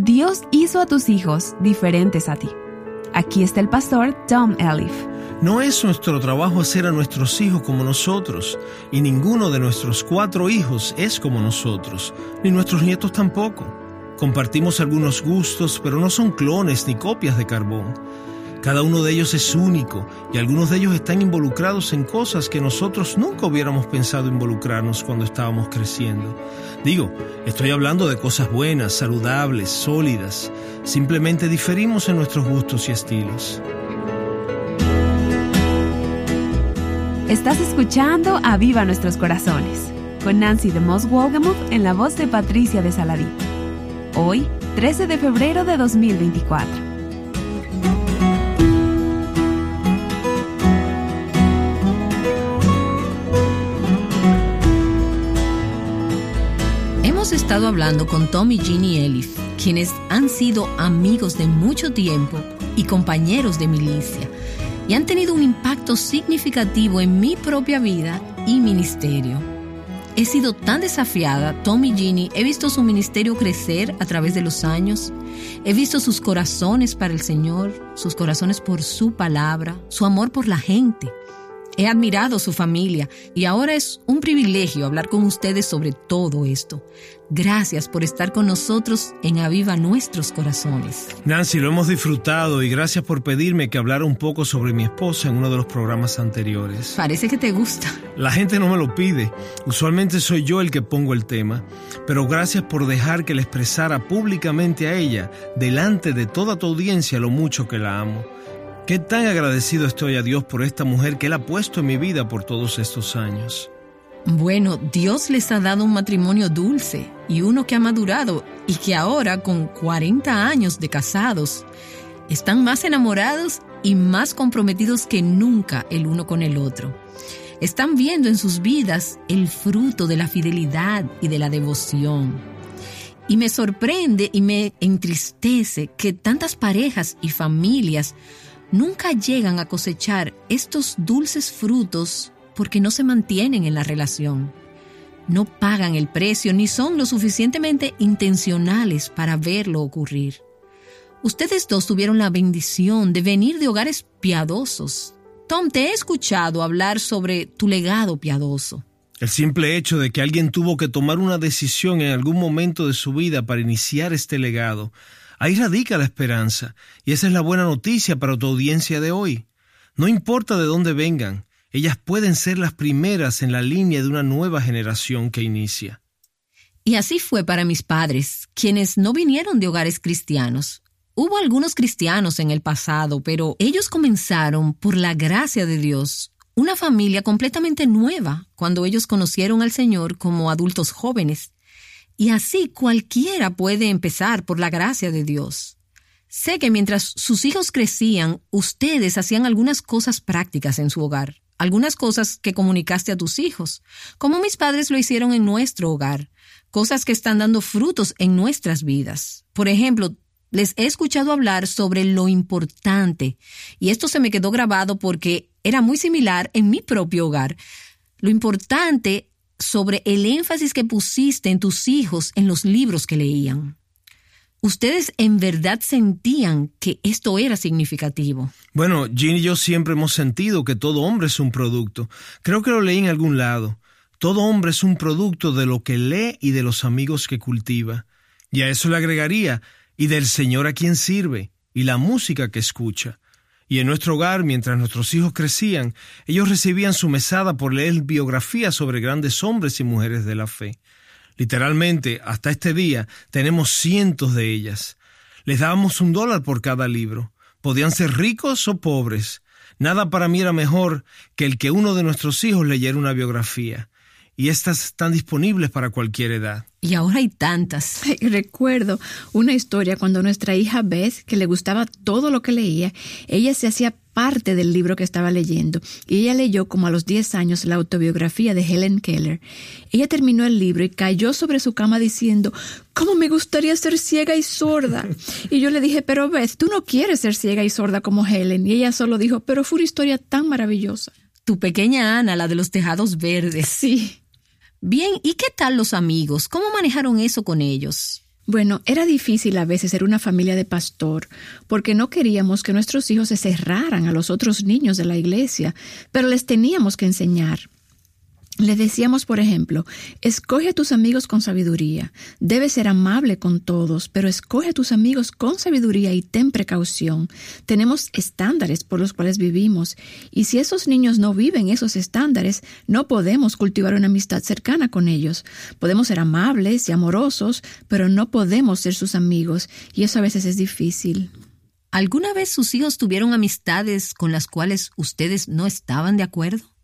Dios hizo a tus hijos diferentes a ti. Aquí está el pastor Tom Elif. No es nuestro trabajo hacer a nuestros hijos como nosotros, y ninguno de nuestros cuatro hijos es como nosotros, ni nuestros nietos tampoco. Compartimos algunos gustos, pero no son clones ni copias de carbón. Cada uno de ellos es único y algunos de ellos están involucrados en cosas que nosotros nunca hubiéramos pensado involucrarnos cuando estábamos creciendo. Digo, estoy hablando de cosas buenas, saludables, sólidas. Simplemente diferimos en nuestros gustos y estilos. Estás escuchando a Viva Nuestros Corazones con Nancy de Moss Wolgamuth en la voz de Patricia de Saladí. Hoy, 13 de febrero de 2024. Estado hablando con Tom y Ginny Elif, quienes han sido amigos de mucho tiempo y compañeros de milicia, y han tenido un impacto significativo en mi propia vida y ministerio. He sido tan desafiada, Tom y Ginny, he visto su ministerio crecer a través de los años, he visto sus corazones para el Señor, sus corazones por su palabra, su amor por la gente. He admirado su familia y ahora es un privilegio hablar con ustedes sobre todo esto. Gracias por estar con nosotros en Aviva Nuestros Corazones. Nancy, lo hemos disfrutado y gracias por pedirme que hablara un poco sobre mi esposa en uno de los programas anteriores. Parece que te gusta. La gente no me lo pide. Usualmente soy yo el que pongo el tema, pero gracias por dejar que le expresara públicamente a ella, delante de toda tu audiencia, lo mucho que la amo. Qué tan agradecido estoy a Dios por esta mujer que Él ha puesto en mi vida por todos estos años. Bueno, Dios les ha dado un matrimonio dulce y uno que ha madurado y que ahora, con 40 años de casados, están más enamorados y más comprometidos que nunca el uno con el otro. Están viendo en sus vidas el fruto de la fidelidad y de la devoción. Y me sorprende y me entristece que tantas parejas y familias nunca llegan a cosechar estos dulces frutos porque no se mantienen en la relación. No pagan el precio ni son lo suficientemente intencionales para verlo ocurrir. Ustedes dos tuvieron la bendición de venir de hogares piadosos. Tom, te he escuchado hablar sobre tu legado piadoso. El simple hecho de que alguien tuvo que tomar una decisión en algún momento de su vida para iniciar este legado Ahí radica la esperanza, y esa es la buena noticia para tu audiencia de hoy. No importa de dónde vengan, ellas pueden ser las primeras en la línea de una nueva generación que inicia. Y así fue para mis padres, quienes no vinieron de hogares cristianos. Hubo algunos cristianos en el pasado, pero ellos comenzaron, por la gracia de Dios, una familia completamente nueva cuando ellos conocieron al Señor como adultos jóvenes. Y así cualquiera puede empezar por la gracia de Dios. Sé que mientras sus hijos crecían, ustedes hacían algunas cosas prácticas en su hogar, algunas cosas que comunicaste a tus hijos, como mis padres lo hicieron en nuestro hogar, cosas que están dando frutos en nuestras vidas. Por ejemplo, les he escuchado hablar sobre lo importante, y esto se me quedó grabado porque era muy similar en mi propio hogar. Lo importante sobre el énfasis que pusiste en tus hijos en los libros que leían. ¿Ustedes en verdad sentían que esto era significativo? Bueno, Jean y yo siempre hemos sentido que todo hombre es un producto. Creo que lo leí en algún lado. Todo hombre es un producto de lo que lee y de los amigos que cultiva. Y a eso le agregaría, y del Señor a quien sirve, y la música que escucha. Y en nuestro hogar, mientras nuestros hijos crecían, ellos recibían su mesada por leer biografías sobre grandes hombres y mujeres de la fe. Literalmente, hasta este día, tenemos cientos de ellas. Les dábamos un dólar por cada libro. Podían ser ricos o pobres. Nada para mí era mejor que el que uno de nuestros hijos leyera una biografía y estas están disponibles para cualquier edad. Y ahora hay tantas. Recuerdo una historia cuando nuestra hija Beth, que le gustaba todo lo que leía, ella se hacía parte del libro que estaba leyendo y ella leyó como a los 10 años la autobiografía de Helen Keller. Ella terminó el libro y cayó sobre su cama diciendo, ¿cómo me gustaría ser ciega y sorda? Y yo le dije, pero Beth, tú no quieres ser ciega y sorda como Helen. Y ella solo dijo, pero fue una historia tan maravillosa. Tu pequeña Ana, la de los tejados verdes. Sí. Bien, ¿y qué tal los amigos? ¿Cómo manejaron eso con ellos? Bueno, era difícil a veces ser una familia de pastor, porque no queríamos que nuestros hijos se cerraran a los otros niños de la iglesia, pero les teníamos que enseñar. Le decíamos, por ejemplo, escoge a tus amigos con sabiduría. Debes ser amable con todos, pero escoge a tus amigos con sabiduría y ten precaución. Tenemos estándares por los cuales vivimos, y si esos niños no viven esos estándares, no podemos cultivar una amistad cercana con ellos. Podemos ser amables y amorosos, pero no podemos ser sus amigos, y eso a veces es difícil. ¿Alguna vez sus hijos tuvieron amistades con las cuales ustedes no estaban de acuerdo?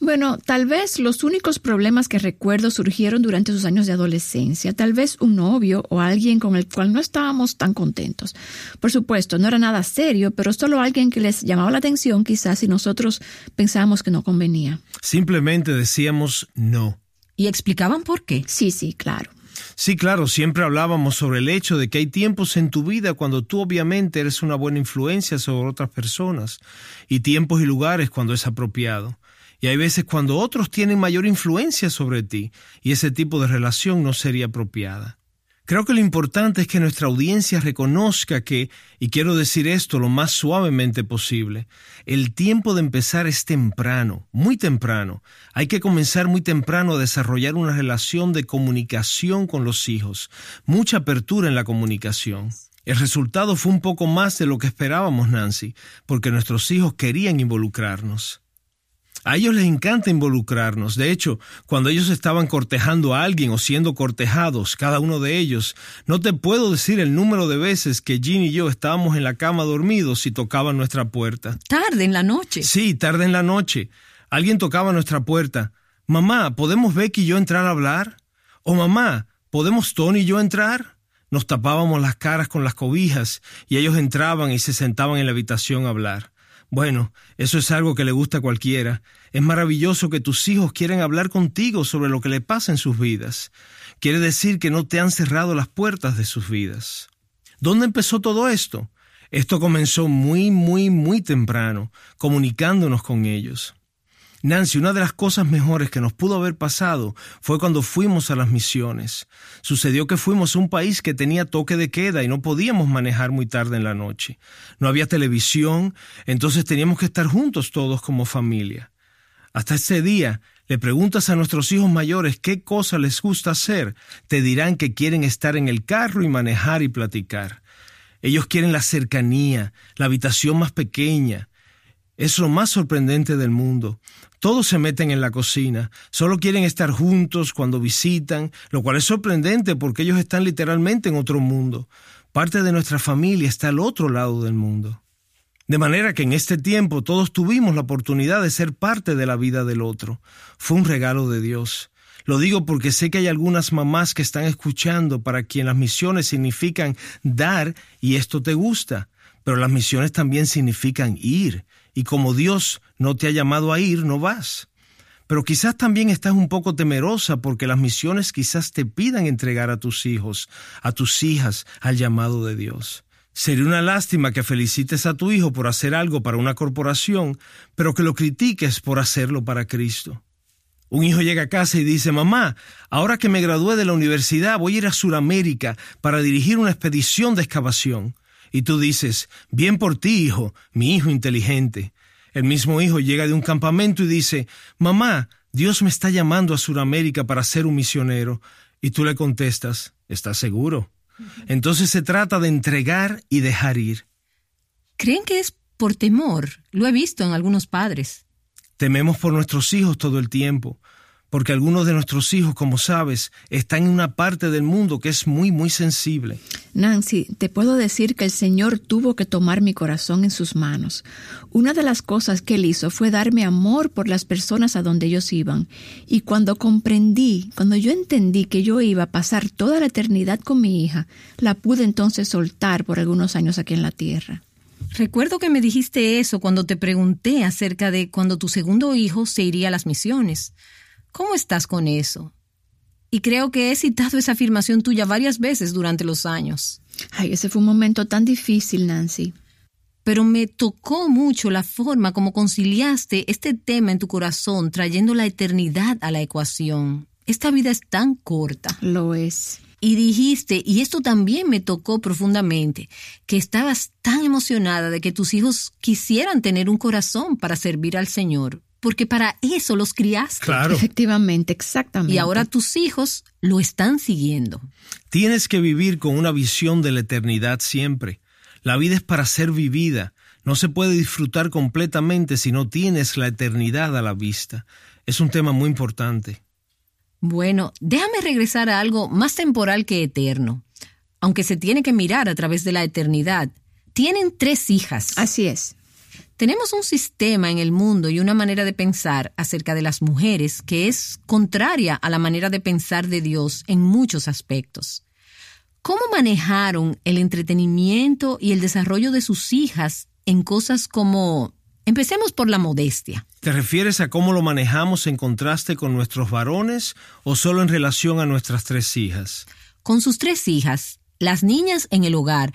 Bueno, tal vez los únicos problemas que recuerdo surgieron durante sus años de adolescencia, tal vez un novio o alguien con el cual no estábamos tan contentos. Por supuesto, no era nada serio, pero solo alguien que les llamaba la atención quizás si nosotros pensábamos que no convenía. Simplemente decíamos no. ¿Y explicaban por qué? Sí, sí, claro. Sí, claro, siempre hablábamos sobre el hecho de que hay tiempos en tu vida cuando tú obviamente eres una buena influencia sobre otras personas y tiempos y lugares cuando es apropiado. Y hay veces cuando otros tienen mayor influencia sobre ti y ese tipo de relación no sería apropiada. Creo que lo importante es que nuestra audiencia reconozca que, y quiero decir esto lo más suavemente posible, el tiempo de empezar es temprano, muy temprano. Hay que comenzar muy temprano a desarrollar una relación de comunicación con los hijos, mucha apertura en la comunicación. El resultado fue un poco más de lo que esperábamos, Nancy, porque nuestros hijos querían involucrarnos. A ellos les encanta involucrarnos. De hecho, cuando ellos estaban cortejando a alguien o siendo cortejados, cada uno de ellos, no te puedo decir el número de veces que Jean y yo estábamos en la cama dormidos y tocaban nuestra puerta. Tarde en la noche. Sí, tarde en la noche. Alguien tocaba nuestra puerta. Mamá, ¿podemos Becky y yo entrar a hablar? O mamá, ¿podemos Tony y yo entrar? Nos tapábamos las caras con las cobijas y ellos entraban y se sentaban en la habitación a hablar. Bueno, eso es algo que le gusta a cualquiera. Es maravilloso que tus hijos quieran hablar contigo sobre lo que le pasa en sus vidas. Quiere decir que no te han cerrado las puertas de sus vidas. ¿Dónde empezó todo esto? Esto comenzó muy, muy, muy temprano, comunicándonos con ellos. Nancy, una de las cosas mejores que nos pudo haber pasado fue cuando fuimos a las misiones. Sucedió que fuimos a un país que tenía toque de queda y no podíamos manejar muy tarde en la noche. No había televisión, entonces teníamos que estar juntos todos como familia. Hasta ese día, le preguntas a nuestros hijos mayores qué cosa les gusta hacer, te dirán que quieren estar en el carro y manejar y platicar. Ellos quieren la cercanía, la habitación más pequeña, es lo más sorprendente del mundo. Todos se meten en la cocina, solo quieren estar juntos cuando visitan, lo cual es sorprendente porque ellos están literalmente en otro mundo. Parte de nuestra familia está al otro lado del mundo. De manera que en este tiempo todos tuvimos la oportunidad de ser parte de la vida del otro. Fue un regalo de Dios. Lo digo porque sé que hay algunas mamás que están escuchando para quien las misiones significan dar y esto te gusta, pero las misiones también significan ir y como Dios no te ha llamado a ir, no vas. Pero quizás también estás un poco temerosa porque las misiones quizás te pidan entregar a tus hijos, a tus hijas, al llamado de Dios. Sería una lástima que felicites a tu hijo por hacer algo para una corporación, pero que lo critiques por hacerlo para Cristo. Un hijo llega a casa y dice, mamá, ahora que me gradué de la universidad voy a ir a Sudamérica para dirigir una expedición de excavación. Y tú dices, bien por ti, hijo, mi hijo inteligente. El mismo hijo llega de un campamento y dice, mamá, Dios me está llamando a Sudamérica para ser un misionero. Y tú le contestas, ¿estás seguro? Entonces se trata de entregar y dejar ir. ¿Creen que es por temor? Lo he visto en algunos padres. Tememos por nuestros hijos todo el tiempo porque algunos de nuestros hijos, como sabes, están en una parte del mundo que es muy, muy sensible. Nancy, te puedo decir que el Señor tuvo que tomar mi corazón en sus manos. Una de las cosas que Él hizo fue darme amor por las personas a donde ellos iban. Y cuando comprendí, cuando yo entendí que yo iba a pasar toda la eternidad con mi hija, la pude entonces soltar por algunos años aquí en la tierra. Recuerdo que me dijiste eso cuando te pregunté acerca de cuando tu segundo hijo se iría a las misiones. ¿Cómo estás con eso? Y creo que he citado esa afirmación tuya varias veces durante los años. Ay, ese fue un momento tan difícil, Nancy. Pero me tocó mucho la forma como conciliaste este tema en tu corazón, trayendo la eternidad a la ecuación. Esta vida es tan corta. Lo es. y dijiste, y esto también me tocó profundamente, que estabas tan emocionada de que tus hijos quisieran tener un corazón para servir al Señor, porque para eso los criaste. Claro. Efectivamente, exactamente. Y ahora tus hijos lo están siguiendo. Tienes que vivir con una visión de la eternidad siempre. La vida es para ser vivida. No se puede disfrutar completamente si no tienes la eternidad a la vista. Es un tema muy importante. Bueno, déjame regresar a algo más temporal que eterno. Aunque se tiene que mirar a través de la eternidad. Tienen tres hijas. Así es. Tenemos un sistema en el mundo y una manera de pensar acerca de las mujeres que es contraria a la manera de pensar de Dios en muchos aspectos. ¿Cómo manejaron el entretenimiento y el desarrollo de sus hijas en cosas como... Empecemos por la modestia. ¿Te refieres a cómo lo manejamos en contraste con nuestros varones o solo en relación a nuestras tres hijas? Con sus tres hijas, las niñas en el hogar,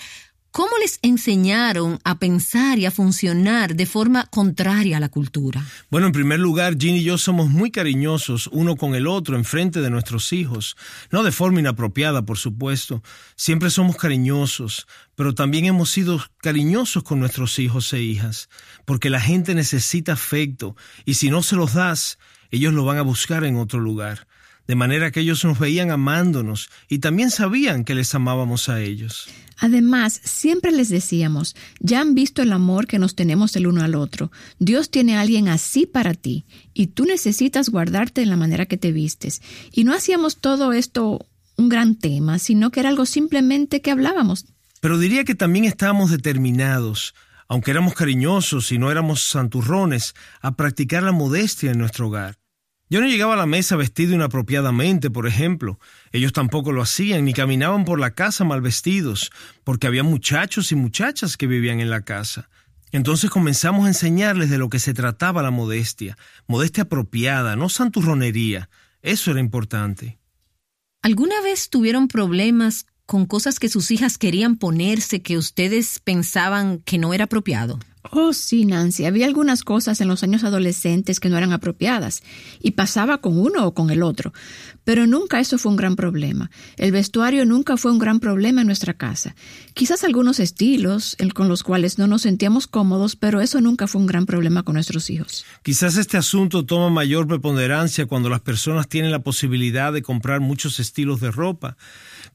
¿cómo les enseñaron a pensar y a funcionar de forma contraria a la cultura? Bueno, en primer lugar, Jean y yo somos muy cariñosos uno con el otro en frente de nuestros hijos. No de forma inapropiada, por supuesto. Siempre somos cariñosos, pero también hemos sido cariñosos con nuestros hijos e hijas, porque la gente necesita afecto, y si no se los das, ellos lo van a buscar en otro lugar. De manera que ellos nos veían amándonos y también sabían que les amábamos a ellos. Además, siempre les decíamos, ya han visto el amor que nos tenemos el uno al otro. Dios tiene a alguien así para ti, y tú necesitas guardarte en la manera que te vistes. Y no hacíamos todo esto un gran tema, sino que era algo simplemente que hablábamos. Pero diría que también estábamos determinados, aunque éramos cariñosos y no éramos santurrones, a practicar la modestia en nuestro hogar. Yo no llegaba a la mesa vestido inapropiadamente, por ejemplo. Ellos tampoco lo hacían, ni caminaban por la casa mal vestidos, porque había muchachos y muchachas que vivían en la casa. Entonces comenzamos a enseñarles de lo que se trataba la modestia, modestia apropiada, no santurronería. Eso era importante. ¿Alguna vez tuvieron problemas con cosas que sus hijas querían ponerse que ustedes pensaban que no era apropiado? Oh, sí, Nancy. Había algunas cosas en los años adolescentes que no eran apropiadas, y pasaba con uno o con el otro. Pero nunca eso fue un gran problema. El vestuario nunca fue un gran problema en nuestra casa. Quizás algunos estilos con los cuales no nos sentíamos cómodos, pero eso nunca fue un gran problema con nuestros hijos. Quizás este asunto toma mayor preponderancia cuando las personas tienen la posibilidad de comprar muchos estilos de ropa.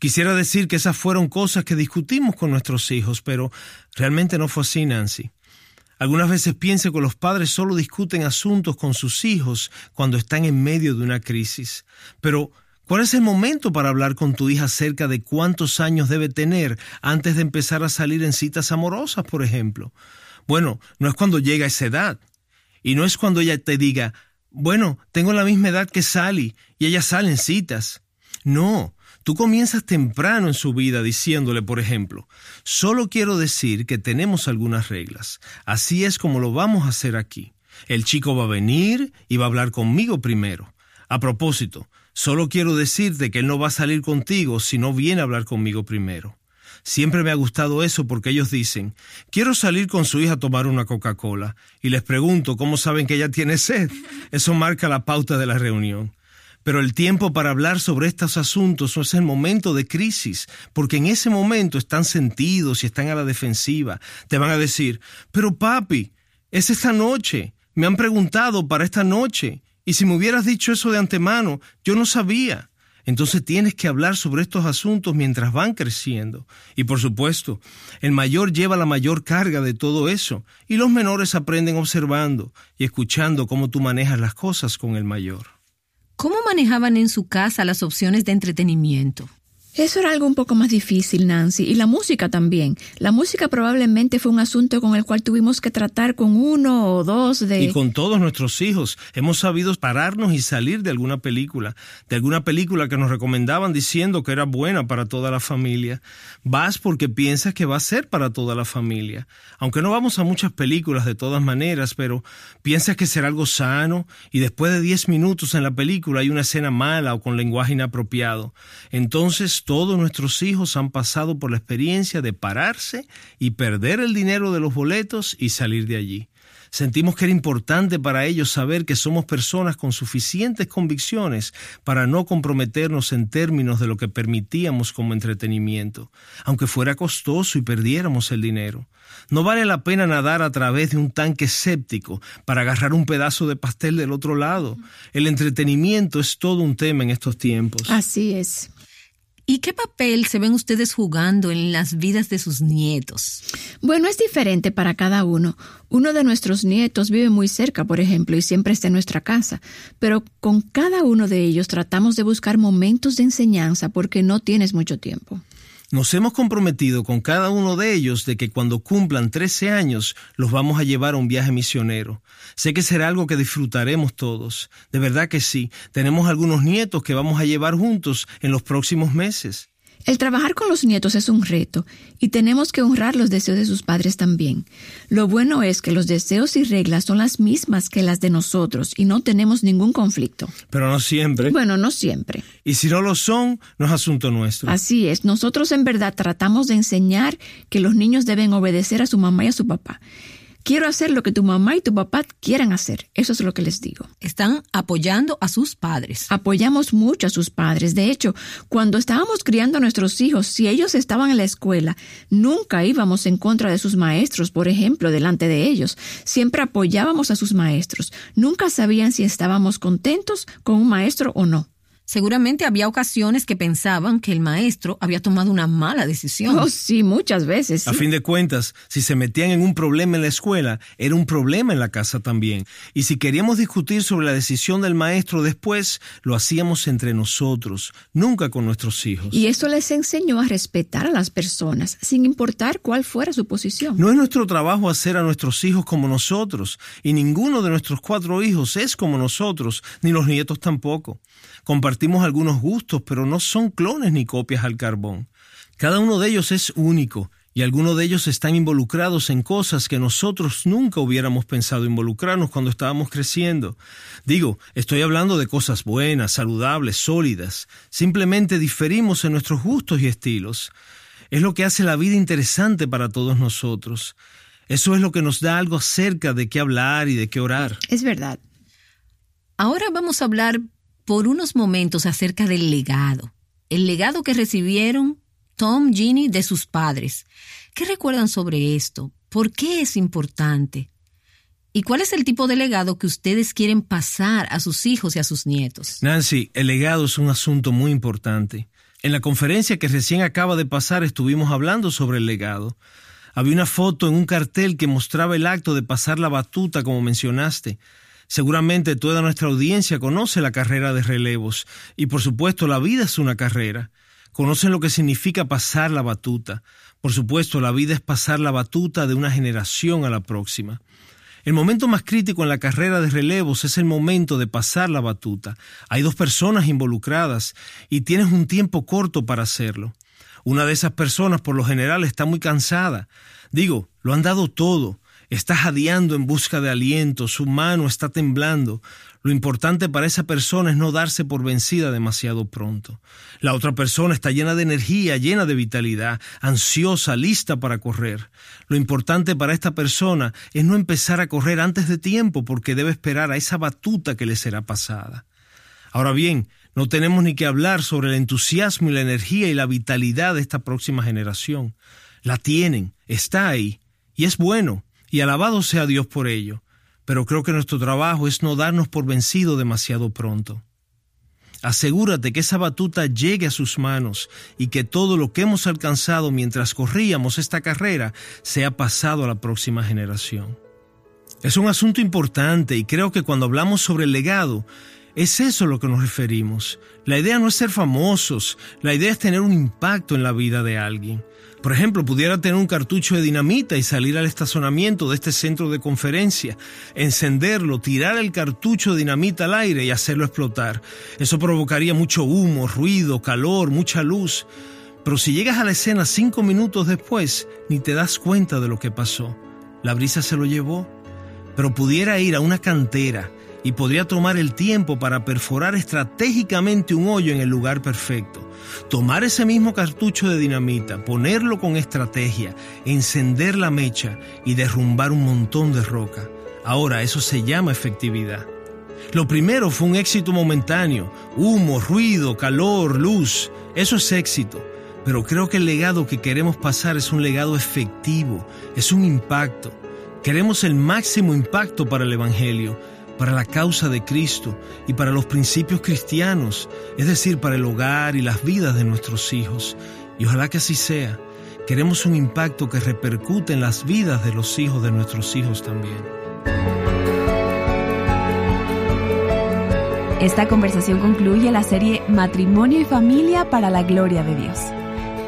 Quisiera decir que esas fueron cosas que discutimos con nuestros hijos, pero realmente no fue así, Nancy. Algunas veces pienso que los padres solo discuten asuntos con sus hijos cuando están en medio de una crisis. Pero, ¿cuál es el momento para hablar con tu hija acerca de cuántos años debe tener antes de empezar a salir en citas amorosas, por ejemplo? Bueno, no es cuando llega esa edad. Y no es cuando ella te diga, bueno, tengo la misma edad que Sally y ella sale en citas. No, Tú comienzas temprano en su vida diciéndole, por ejemplo, solo quiero decir que tenemos algunas reglas. Así es como lo vamos a hacer aquí. El chico va a venir y va a hablar conmigo primero. A propósito, solo quiero decirte que él no va a salir contigo si no viene a hablar conmigo primero. Siempre me ha gustado eso porque ellos dicen, quiero salir con su hija a tomar una Coca-Cola. Y les pregunto, ¿cómo saben que ella tiene sed? Eso marca la pauta de la reunión. Pero el tiempo para hablar sobre estos asuntos es el momento de crisis, porque en ese momento están sentidos y están a la defensiva. Te van a decir, pero papi, es esta noche. Me han preguntado para esta noche. Y si me hubieras dicho eso de antemano, yo no sabía. Entonces tienes que hablar sobre estos asuntos mientras van creciendo. Y por supuesto, el mayor lleva la mayor carga de todo eso, y los menores aprenden observando y escuchando cómo tú manejas las cosas con el mayor. ¿Cómo manejaban en su casa las opciones de entretenimiento? Eso era algo un poco más difícil, Nancy, y la música también. La música probablemente fue un asunto con el cual tuvimos que tratar con uno o dos de... Y con todos nuestros hijos. Hemos sabido pararnos y salir de alguna película, de alguna película que nos recomendaban diciendo que era buena para toda la familia. Vas porque piensas que va a ser para toda la familia. Aunque no vamos a muchas películas de todas maneras, pero piensas que será algo sano y después de diez minutos en la película hay una escena mala o con lenguaje inapropiado. Entonces todos nuestros hijos han pasado por la experiencia de pararse y perder el dinero de los boletos y salir de allí. Sentimos que era importante para ellos saber que somos personas con suficientes convicciones para no comprometernos en términos de lo que permitíamos como entretenimiento, aunque fuera costoso y perdiéramos el dinero. No vale la pena nadar a través de un tanque séptico para agarrar un pedazo de pastel del otro lado. El entretenimiento es todo un tema en estos tiempos. Así es. ¿Y qué papel se ven ustedes jugando en las vidas de sus nietos? Bueno, es diferente para cada uno. Uno de nuestros nietos vive muy cerca, por ejemplo, y siempre está en nuestra casa, pero con cada uno de ellos tratamos de buscar momentos de enseñanza porque no tienes mucho tiempo. Nos hemos comprometido con cada uno de ellos de que cuando cumplan 13 años los vamos a llevar a un viaje misionero. Sé que será algo que disfrutaremos todos. De verdad que sí. Tenemos algunos nietos que vamos a llevar juntos en los próximos meses. El trabajar con los nietos es un reto y tenemos que honrar los deseos de sus padres también. Lo bueno es que los deseos y reglas son las mismas que las de nosotros y no tenemos ningún conflicto. Pero no siempre. Bueno, no siempre. Y si no lo son, no es asunto nuestro. Así es, nosotros en verdad tratamos de enseñar que los niños deben obedecer a su mamá y a su papá quiero hacer lo que tu mamá y tu papá quieran hacer. Eso es lo que les digo. Están apoyando a sus padres. Apoyamos mucho a sus padres. De hecho, cuando estábamos criando a nuestros hijos, si ellos estaban en la escuela, nunca íbamos en contra de sus maestros, por ejemplo, delante de ellos. Siempre apoyábamos a sus maestros. Nunca sabían si estábamos contentos con un maestro o no. Seguramente había ocasiones que pensaban que el maestro había tomado una mala decisión. Oh, sí, muchas veces. A fin de cuentas, si se metían en un problema en la escuela, era un problema en la casa también. Y si queríamos discutir sobre la decisión del maestro después, lo hacíamos entre nosotros, nunca con nuestros hijos. Y eso les enseñó a respetar a las personas, sin importar cuál fuera su posición. No es nuestro trabajo hacer a nuestros hijos como nosotros, y ninguno de nuestros cuatro hijos es como nosotros, ni los nietos tampoco. Compartimos algunos gustos, pero no son clones ni copias al carbón. Cada uno de ellos es único y algunos de ellos están involucrados en cosas que nosotros nunca hubiéramos pensado involucrarnos cuando estábamos creciendo. Digo, estoy hablando de cosas buenas, saludables, sólidas. Simplemente diferimos en nuestros gustos y estilos. Es lo que hace la vida interesante para todos nosotros. Eso es lo que nos da algo acerca de qué hablar y de qué orar. Es verdad. Ahora vamos a hablar por unos momentos acerca del legado, el legado que recibieron Tom, Ginny de sus padres. ¿Qué recuerdan sobre esto? ¿Por qué es importante? ¿Y cuál es el tipo de legado que ustedes quieren pasar a sus hijos y a sus nietos? Nancy, el legado es un asunto muy importante. En la conferencia que recién acaba de pasar estuvimos hablando sobre el legado. Había una foto en un cartel que mostraba el acto de pasar la batuta, como mencionaste. Seguramente toda nuestra audiencia conoce la carrera de relevos y por supuesto la vida es una carrera. Conocen lo que significa pasar la batuta. Por supuesto, la vida es pasar la batuta de una generación a la próxima. El momento más crítico en la carrera de relevos es el momento de pasar la batuta. Hay dos personas involucradas y tienes un tiempo corto para hacerlo. Una de esas personas por lo general está muy cansada. Digo, lo han dado todo, está jadeando en busca de aliento, su mano está temblando. Lo importante para esa persona es no darse por vencida demasiado pronto. La otra persona está llena de energía, llena de vitalidad, ansiosa, lista para correr. Lo importante para esta persona es no empezar a correr antes de tiempo porque debe esperar a esa batuta que le será pasada. Ahora bien, no tenemos ni que hablar sobre el entusiasmo y la energía y la vitalidad de esta próxima generación. La tienen, está ahí, y es bueno, y alabado sea Dios por ello, pero creo que nuestro trabajo es no darnos por vencido demasiado pronto. Asegúrate que esa batuta llegue a sus manos y que todo lo que hemos alcanzado mientras corríamos esta carrera sea pasado a la próxima generación. Es un asunto importante y creo que cuando hablamos sobre el legado, es eso a lo que nos referimos. La idea no es ser famosos, la idea es tener un impacto en la vida de alguien. Por ejemplo, pudiera tener un cartucho de dinamita y salir al estacionamiento de este centro de conferencia, encenderlo, tirar el cartucho de dinamita al aire y hacerlo explotar. Eso provocaría mucho humo, ruido, calor, mucha luz. Pero si llegas a la escena cinco minutos después, ni te das cuenta de lo que pasó. La brisa se lo llevó. Pero pudiera ir a una cantera y podría tomar el tiempo para perforar estratégicamente un hoyo en el lugar perfecto tomar ese mismo cartucho de dinamita, ponerlo con estrategia, encender la mecha y derrumbar un montón de roca. Ahora, eso se llama efectividad. Lo primero fue un éxito momentáneo, humo, ruido, calor, luz, eso es éxito. Pero creo que el legado que queremos pasar es un legado efectivo, es un impacto. Queremos el máximo impacto para el Evangelio, para la causa de Cristo y para los principios cristianos, es decir, para el hogar y las vidas de nuestros hijos. Y ojalá que así sea. Queremos un impacto que repercute en las vidas de los hijos de nuestros hijos también. Esta conversación concluye la serie Matrimonio y Familia para la Gloria de Dios.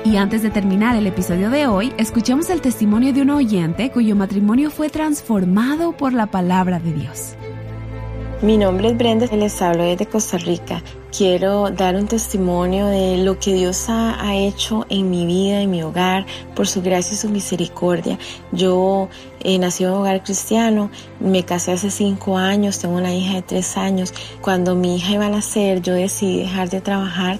Y antes de terminar el episodio de hoy, escuchemos el testimonio de un oyente cuyo matrimonio fue transformado por la palabra de Dios. Mi nombre es Brenda, les hablo desde Costa Rica. Quiero dar un testimonio de lo que Dios ha, hecho en mi vida, en mi hogar, por su gracia y su misericordia. Yo eh, nací en un hogar cristiano, me casé hace cinco años, tengo una hija de tres años. Cuando mi hija iba a nacer, yo decidí dejar de trabajar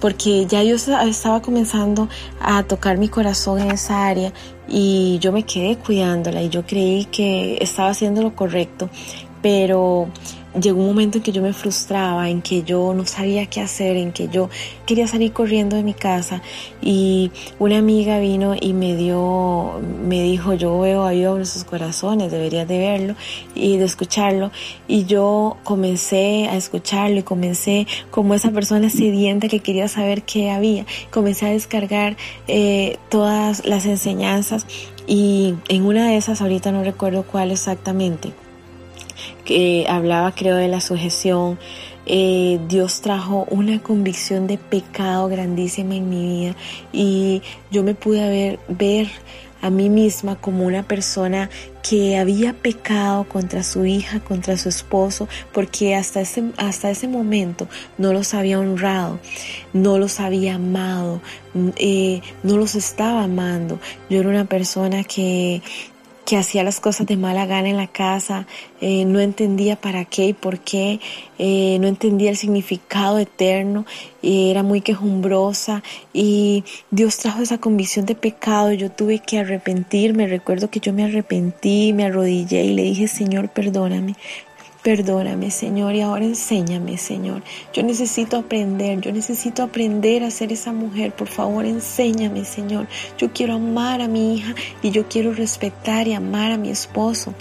porque ya yo estaba comenzando a tocar mi corazón en esa área y yo me quedé cuidándola y yo creí que estaba haciendo lo correcto, pero llegó un momento en que yo me frustraba, en que yo no sabía qué hacer, en que yo quería salir corriendo de mi casa y una amiga vino y me dio, me dijo, yo veo a Dios en sus corazones, deberías de verlo y de escucharlo y yo comencé a escucharlo y comencé como esa persona sedienta que quería saber qué había, comencé a descargar eh, todas las enseñanzas y en una de esas, ahorita no recuerdo cuál exactamente, que hablaba creo de la sujeción. Eh, Dios trajo una convicción de pecado grandísima en mi vida y yo me pude ver, ver a mí misma como una persona que había pecado contra su hija, contra su esposo, porque hasta ese, hasta ese momento no los había honrado, no los había amado, eh, no los estaba amando. Yo era una persona que que hacía las cosas de mala gana en la casa, eh, no entendía para qué y por qué, eh, no entendía el significado eterno, era muy quejumbrosa y Dios trajo esa convicción de pecado, yo tuve que arrepentirme, recuerdo que yo me arrepentí, me arrodillé y le dije, Señor, perdóname, Perdóname, Señor, y ahora enséñame, Señor. Yo necesito aprender, yo necesito aprender a ser esa mujer. Por favor, enséñame, Señor. Yo quiero amar a mi hija y yo quiero respetar y amar a mi esposo.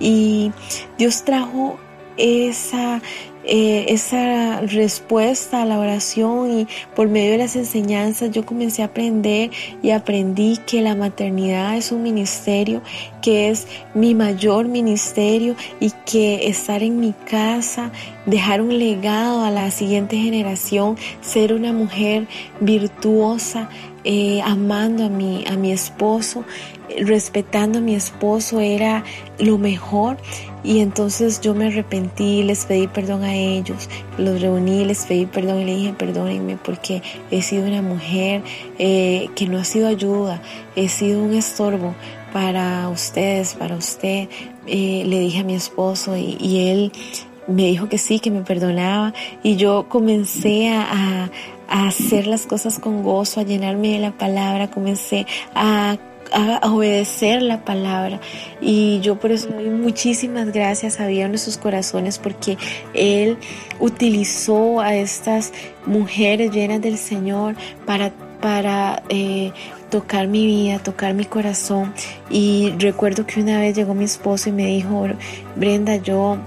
Y Dios trajo esa eh, esa respuesta a la oración y por medio de las enseñanzas yo comencé a aprender y aprendí que la maternidad es un ministerio, que es mi mayor ministerio y que estar en mi casa, dejar un legado a la siguiente generación, ser una mujer virtuosa, eh, amando a mi, a mi esposo, respetando a mi esposo era lo mejor y entonces yo me arrepentí, les pedí perdón a ellos, los reuní, les pedí perdón y le dije perdónenme porque he sido una mujer eh, que no ha sido ayuda, he sido un estorbo para ustedes, para usted. Eh, le dije a mi esposo y, él me dijo que sí, que me perdonaba. Y yo comencé a, a hacer las cosas con gozo, a llenarme de la palabra, comencé a a, obedecer la palabra. Y yo por eso doy muchísimas gracias a Dios en nuestros corazones porque Él utilizó a estas mujeres llenas del Señor para, para eh, tocar mi vida, tocar mi corazón. Y recuerdo que una vez llegó mi esposo y me dijo, Brenda, yo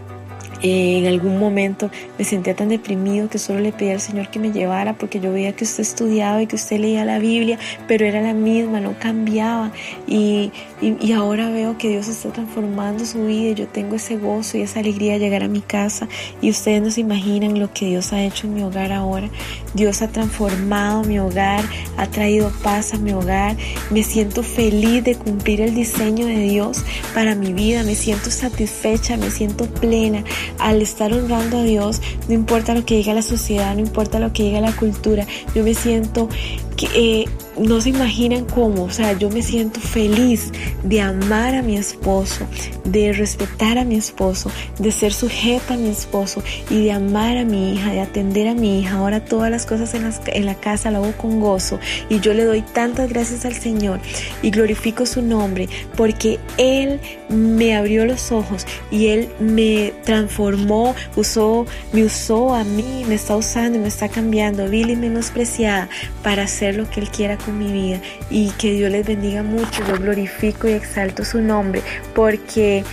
en algún momento me sentía tan deprimido que solo le pedía al Señor que me llevara porque yo veía que usted estudiaba y que usted leía la Biblia, pero era la misma, no cambiaba. Y, y, ahora veo que Dios está transformando su vida y yo tengo ese gozo y esa alegría de llegar a mi casa. Y ustedes no se imaginan lo que Dios ha hecho en mi hogar ahora. Dios ha transformado mi hogar, ha traído paz a mi hogar. Me siento feliz de cumplir el diseño de Dios para mi vida. Me siento satisfecha, me siento plena al estar honrando a Dios, no importa lo que diga la sociedad, no importa lo que diga la cultura, yo me siento que, eh, no se imaginan cómo, o sea, yo me siento feliz de amar a mi esposo, de respetar a mi esposo, de ser sujeta a mi esposo y de amar a mi hija, de atender a mi hija. Ahora todas las cosas en, en la casa la hago con gozo y yo le doy tantas gracias al Señor y glorifico su nombre porque Él me abrió los ojos y Él me transformó, usó, me usó a mí, me está usando me está cambiando, vil y menospreciada para hacer lo que Él quiera con mi vida y que Dios les bendiga mucho. Yo glorifico y exalto su nombre porque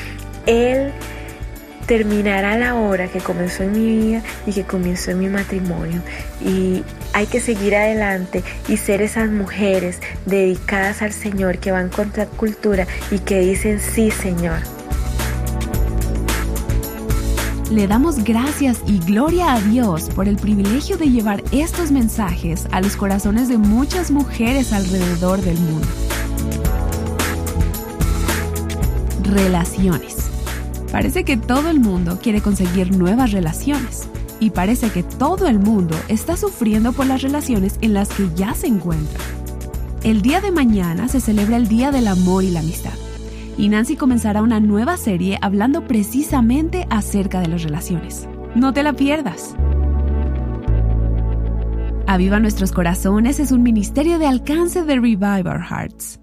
Él terminará la hora que comenzó en mi vida y que comenzó en mi matrimonio. Y hay que seguir adelante y ser esas mujeres dedicadas al Señor que van contra cultura y que dicen sí, Señor. Le damos gracias y gloria a Dios por el privilegio de llevar estos mensajes a los corazones de muchas mujeres alrededor del mundo. Relaciones. Parece que todo el mundo quiere conseguir nuevas relaciones y parece que todo el mundo está sufriendo por las relaciones en las que ya se encuentra. El día de mañana se celebra el Día del Amor y la Amistad y Nancy comenzará una nueva serie hablando precisamente acerca de las relaciones. No te la pierdas. Aviva Nuestros Corazones es un ministerio de alcance de Revive Our Hearts.